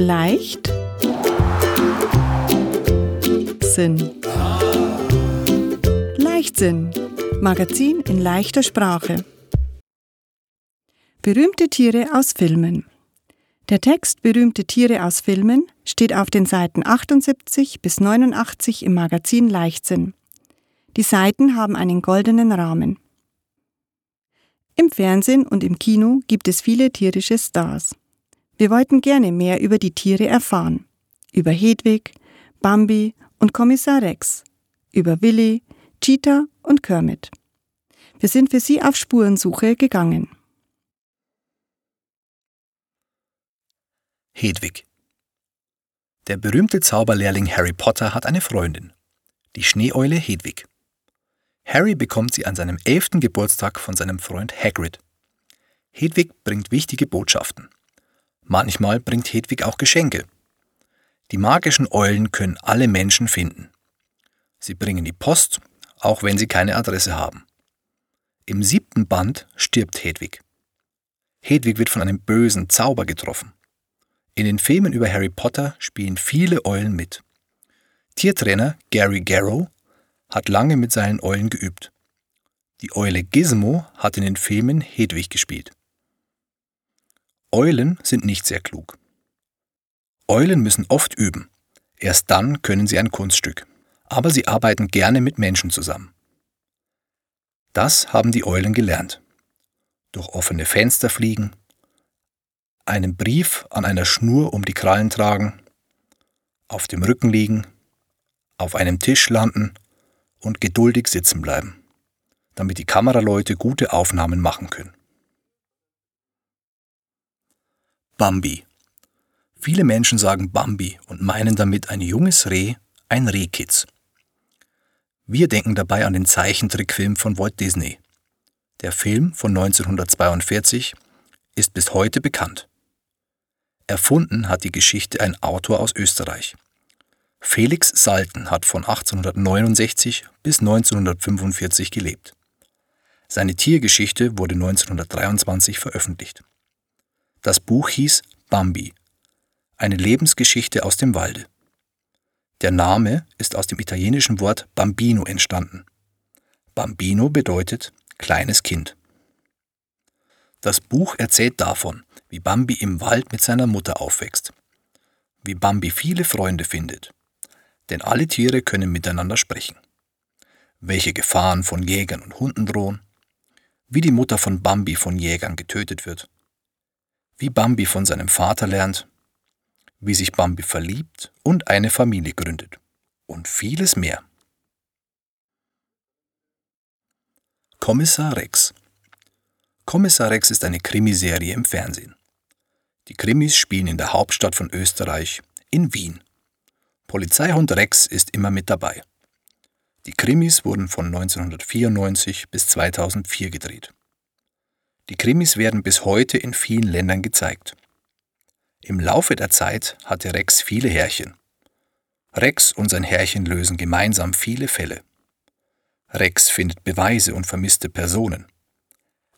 Leicht Sinn. Leichtsinn. Magazin in leichter Sprache. Berühmte Tiere aus Filmen. Der Text Berühmte Tiere aus Filmen steht auf den Seiten 78 bis 89 im Magazin Leichtsinn. Die Seiten haben einen goldenen Rahmen. Im Fernsehen und im Kino gibt es viele tierische Stars. Wir wollten gerne mehr über die Tiere erfahren. Über Hedwig, Bambi und Kommissar Rex. Über Willi, Cheetah und Kermit. Wir sind für Sie auf Spurensuche gegangen. Hedwig Der berühmte Zauberlehrling Harry Potter hat eine Freundin, die Schneeeule Hedwig. Harry bekommt sie an seinem elften Geburtstag von seinem Freund Hagrid. Hedwig bringt wichtige Botschaften. Manchmal bringt Hedwig auch Geschenke. Die magischen Eulen können alle Menschen finden. Sie bringen die Post, auch wenn sie keine Adresse haben. Im siebten Band stirbt Hedwig. Hedwig wird von einem bösen Zauber getroffen. In den Filmen über Harry Potter spielen viele Eulen mit. Tiertrainer Gary Garrow hat lange mit seinen Eulen geübt. Die Eule Gizmo hat in den Filmen Hedwig gespielt. Eulen sind nicht sehr klug. Eulen müssen oft üben. Erst dann können sie ein Kunststück. Aber sie arbeiten gerne mit Menschen zusammen. Das haben die Eulen gelernt. Durch offene Fenster fliegen, einen Brief an einer Schnur um die Krallen tragen, auf dem Rücken liegen, auf einem Tisch landen und geduldig sitzen bleiben, damit die Kameraleute gute Aufnahmen machen können. Bambi. Viele Menschen sagen Bambi und meinen damit ein junges Reh, ein Rehkitz. Wir denken dabei an den Zeichentrickfilm von Walt Disney. Der Film von 1942 ist bis heute bekannt. Erfunden hat die Geschichte ein Autor aus Österreich. Felix Salten hat von 1869 bis 1945 gelebt. Seine Tiergeschichte wurde 1923 veröffentlicht. Das Buch hieß Bambi, eine Lebensgeschichte aus dem Walde. Der Name ist aus dem italienischen Wort Bambino entstanden. Bambino bedeutet kleines Kind. Das Buch erzählt davon, wie Bambi im Wald mit seiner Mutter aufwächst, wie Bambi viele Freunde findet denn alle Tiere können miteinander sprechen. Welche Gefahren von Jägern und Hunden drohen, wie die Mutter von Bambi von Jägern getötet wird, wie Bambi von seinem Vater lernt, wie sich Bambi verliebt und eine Familie gründet und vieles mehr. Kommissar Rex Kommissar Rex ist eine Krimiserie im Fernsehen. Die Krimis spielen in der Hauptstadt von Österreich, in Wien. Polizeihund Rex ist immer mit dabei. Die Krimis wurden von 1994 bis 2004 gedreht. Die Krimis werden bis heute in vielen Ländern gezeigt. Im Laufe der Zeit hatte Rex viele Härchen. Rex und sein Herrchen lösen gemeinsam viele Fälle. Rex findet Beweise und vermisste Personen.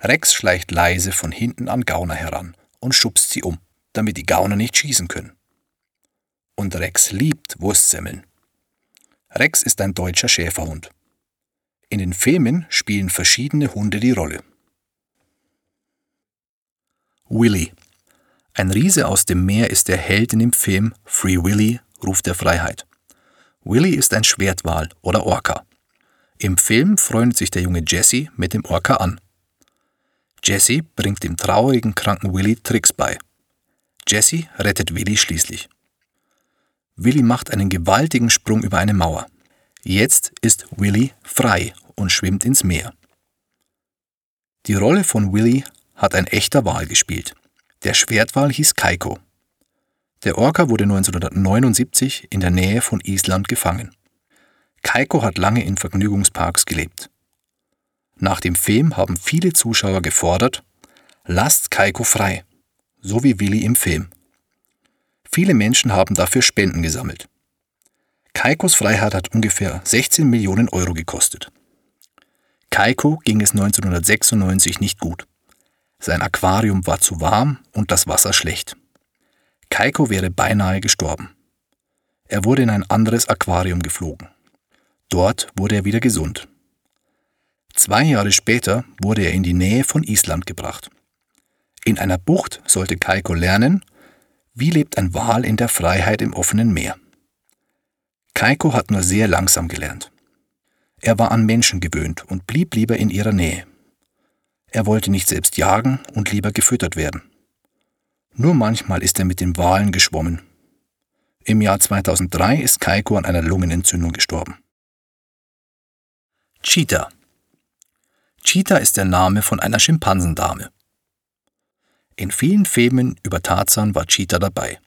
Rex schleicht leise von hinten an Gauner heran und schubst sie um, damit die Gauner nicht schießen können und Rex liebt Wurstsemmeln. Rex ist ein deutscher Schäferhund. In den Filmen spielen verschiedene Hunde die Rolle. Willy. Ein Riese aus dem Meer ist der Held in dem Film Free Willy, Ruf der Freiheit. Willy ist ein Schwertwal oder Orca. Im Film freundet sich der junge Jesse mit dem Orca an. Jesse bringt dem traurigen, kranken Willy Tricks bei. Jesse rettet Willy schließlich. Willy macht einen gewaltigen Sprung über eine Mauer. Jetzt ist Willy frei und schwimmt ins Meer. Die Rolle von Willy hat ein echter Wal gespielt. Der Schwertwal hieß Kaiko. Der Orca wurde 1979 in der Nähe von Island gefangen. Kaiko hat lange in Vergnügungsparks gelebt. Nach dem Film haben viele Zuschauer gefordert, lasst Kaiko frei, so wie Willy im Film. Viele Menschen haben dafür Spenden gesammelt. Kaikos Freiheit hat ungefähr 16 Millionen Euro gekostet. Kaiko ging es 1996 nicht gut. Sein Aquarium war zu warm und das Wasser schlecht. Kaiko wäre beinahe gestorben. Er wurde in ein anderes Aquarium geflogen. Dort wurde er wieder gesund. Zwei Jahre später wurde er in die Nähe von Island gebracht. In einer Bucht sollte Kaiko lernen, wie lebt ein Wal in der Freiheit im offenen Meer. Kaiko hat nur sehr langsam gelernt. Er war an Menschen gewöhnt und blieb lieber in ihrer Nähe. Er wollte nicht selbst jagen und lieber gefüttert werden. Nur manchmal ist er mit den Walen geschwommen. Im Jahr 2003 ist Kaiko an einer Lungenentzündung gestorben. Cheetah Cheetah ist der Name von einer Schimpansendame. In vielen Filmen über Tarzan war Cheetah dabei.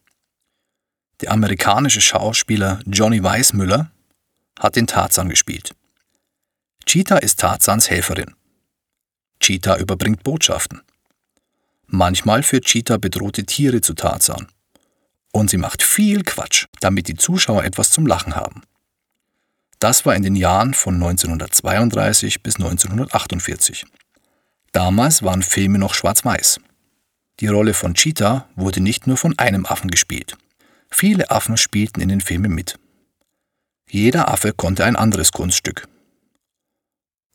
Der amerikanische Schauspieler Johnny Weissmüller hat den Tarzan gespielt. Cheetah ist Tarzans Helferin. Cheetah überbringt Botschaften. Manchmal führt Cheetah bedrohte Tiere zu Tarzan. Und sie macht viel Quatsch, damit die Zuschauer etwas zum Lachen haben. Das war in den Jahren von 1932 bis 1948. Damals waren Filme noch schwarz-weiß. Die Rolle von Cheetah wurde nicht nur von einem Affen gespielt. Viele Affen spielten in den Filmen mit. Jeder Affe konnte ein anderes Kunststück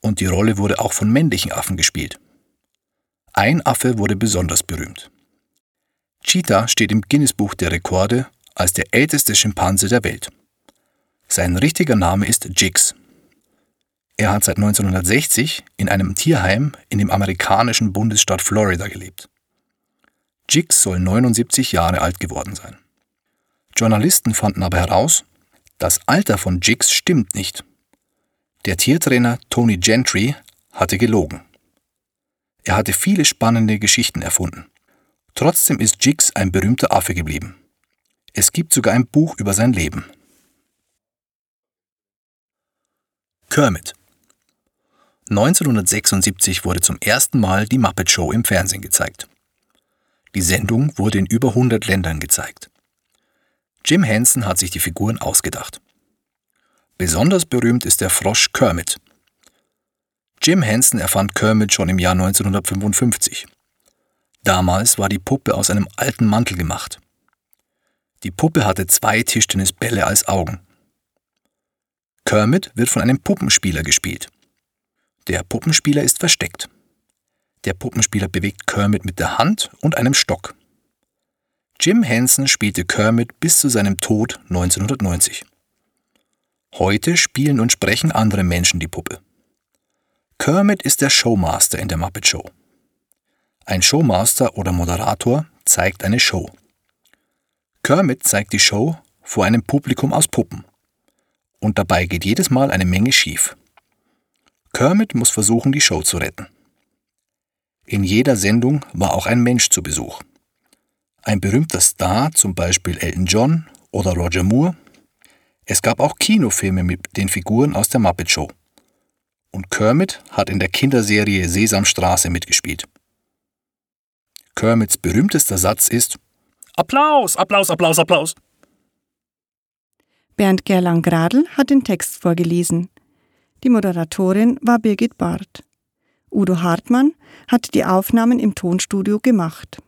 und die Rolle wurde auch von männlichen Affen gespielt. Ein Affe wurde besonders berühmt. Cheetah steht im Guinness-Buch der Rekorde als der älteste Schimpanse der Welt. Sein richtiger Name ist Jigs. Er hat seit 1960 in einem Tierheim in dem amerikanischen Bundesstaat Florida gelebt. Jigs soll 79 Jahre alt geworden sein. Journalisten fanden aber heraus, das Alter von Jigs stimmt nicht. Der Tiertrainer Tony Gentry hatte gelogen. Er hatte viele spannende Geschichten erfunden. Trotzdem ist Jigs ein berühmter Affe geblieben. Es gibt sogar ein Buch über sein Leben. Kermit 1976 wurde zum ersten Mal die Muppet Show im Fernsehen gezeigt. Die Sendung wurde in über 100 Ländern gezeigt. Jim Henson hat sich die Figuren ausgedacht. Besonders berühmt ist der Frosch Kermit. Jim Henson erfand Kermit schon im Jahr 1955. Damals war die Puppe aus einem alten Mantel gemacht. Die Puppe hatte zwei Tischtennisbälle als Augen. Kermit wird von einem Puppenspieler gespielt. Der Puppenspieler ist versteckt. Der Puppenspieler bewegt Kermit mit der Hand und einem Stock. Jim Henson spielte Kermit bis zu seinem Tod 1990. Heute spielen und sprechen andere Menschen die Puppe. Kermit ist der Showmaster in der Muppet Show. Ein Showmaster oder Moderator zeigt eine Show. Kermit zeigt die Show vor einem Publikum aus Puppen. Und dabei geht jedes Mal eine Menge schief. Kermit muss versuchen, die Show zu retten. In jeder Sendung war auch ein Mensch zu Besuch. Ein berühmter Star, zum Beispiel Elton John oder Roger Moore, es gab auch Kinofilme mit den Figuren aus der Muppet Show. Und Kermit hat in der Kinderserie Sesamstraße mitgespielt. Kermits berühmtester Satz ist Applaus, Applaus, Applaus, Applaus. Bernd Gerlang-Gradl hat den Text vorgelesen. Die Moderatorin war Birgit Barth. Udo Hartmann hat die Aufnahmen im Tonstudio gemacht.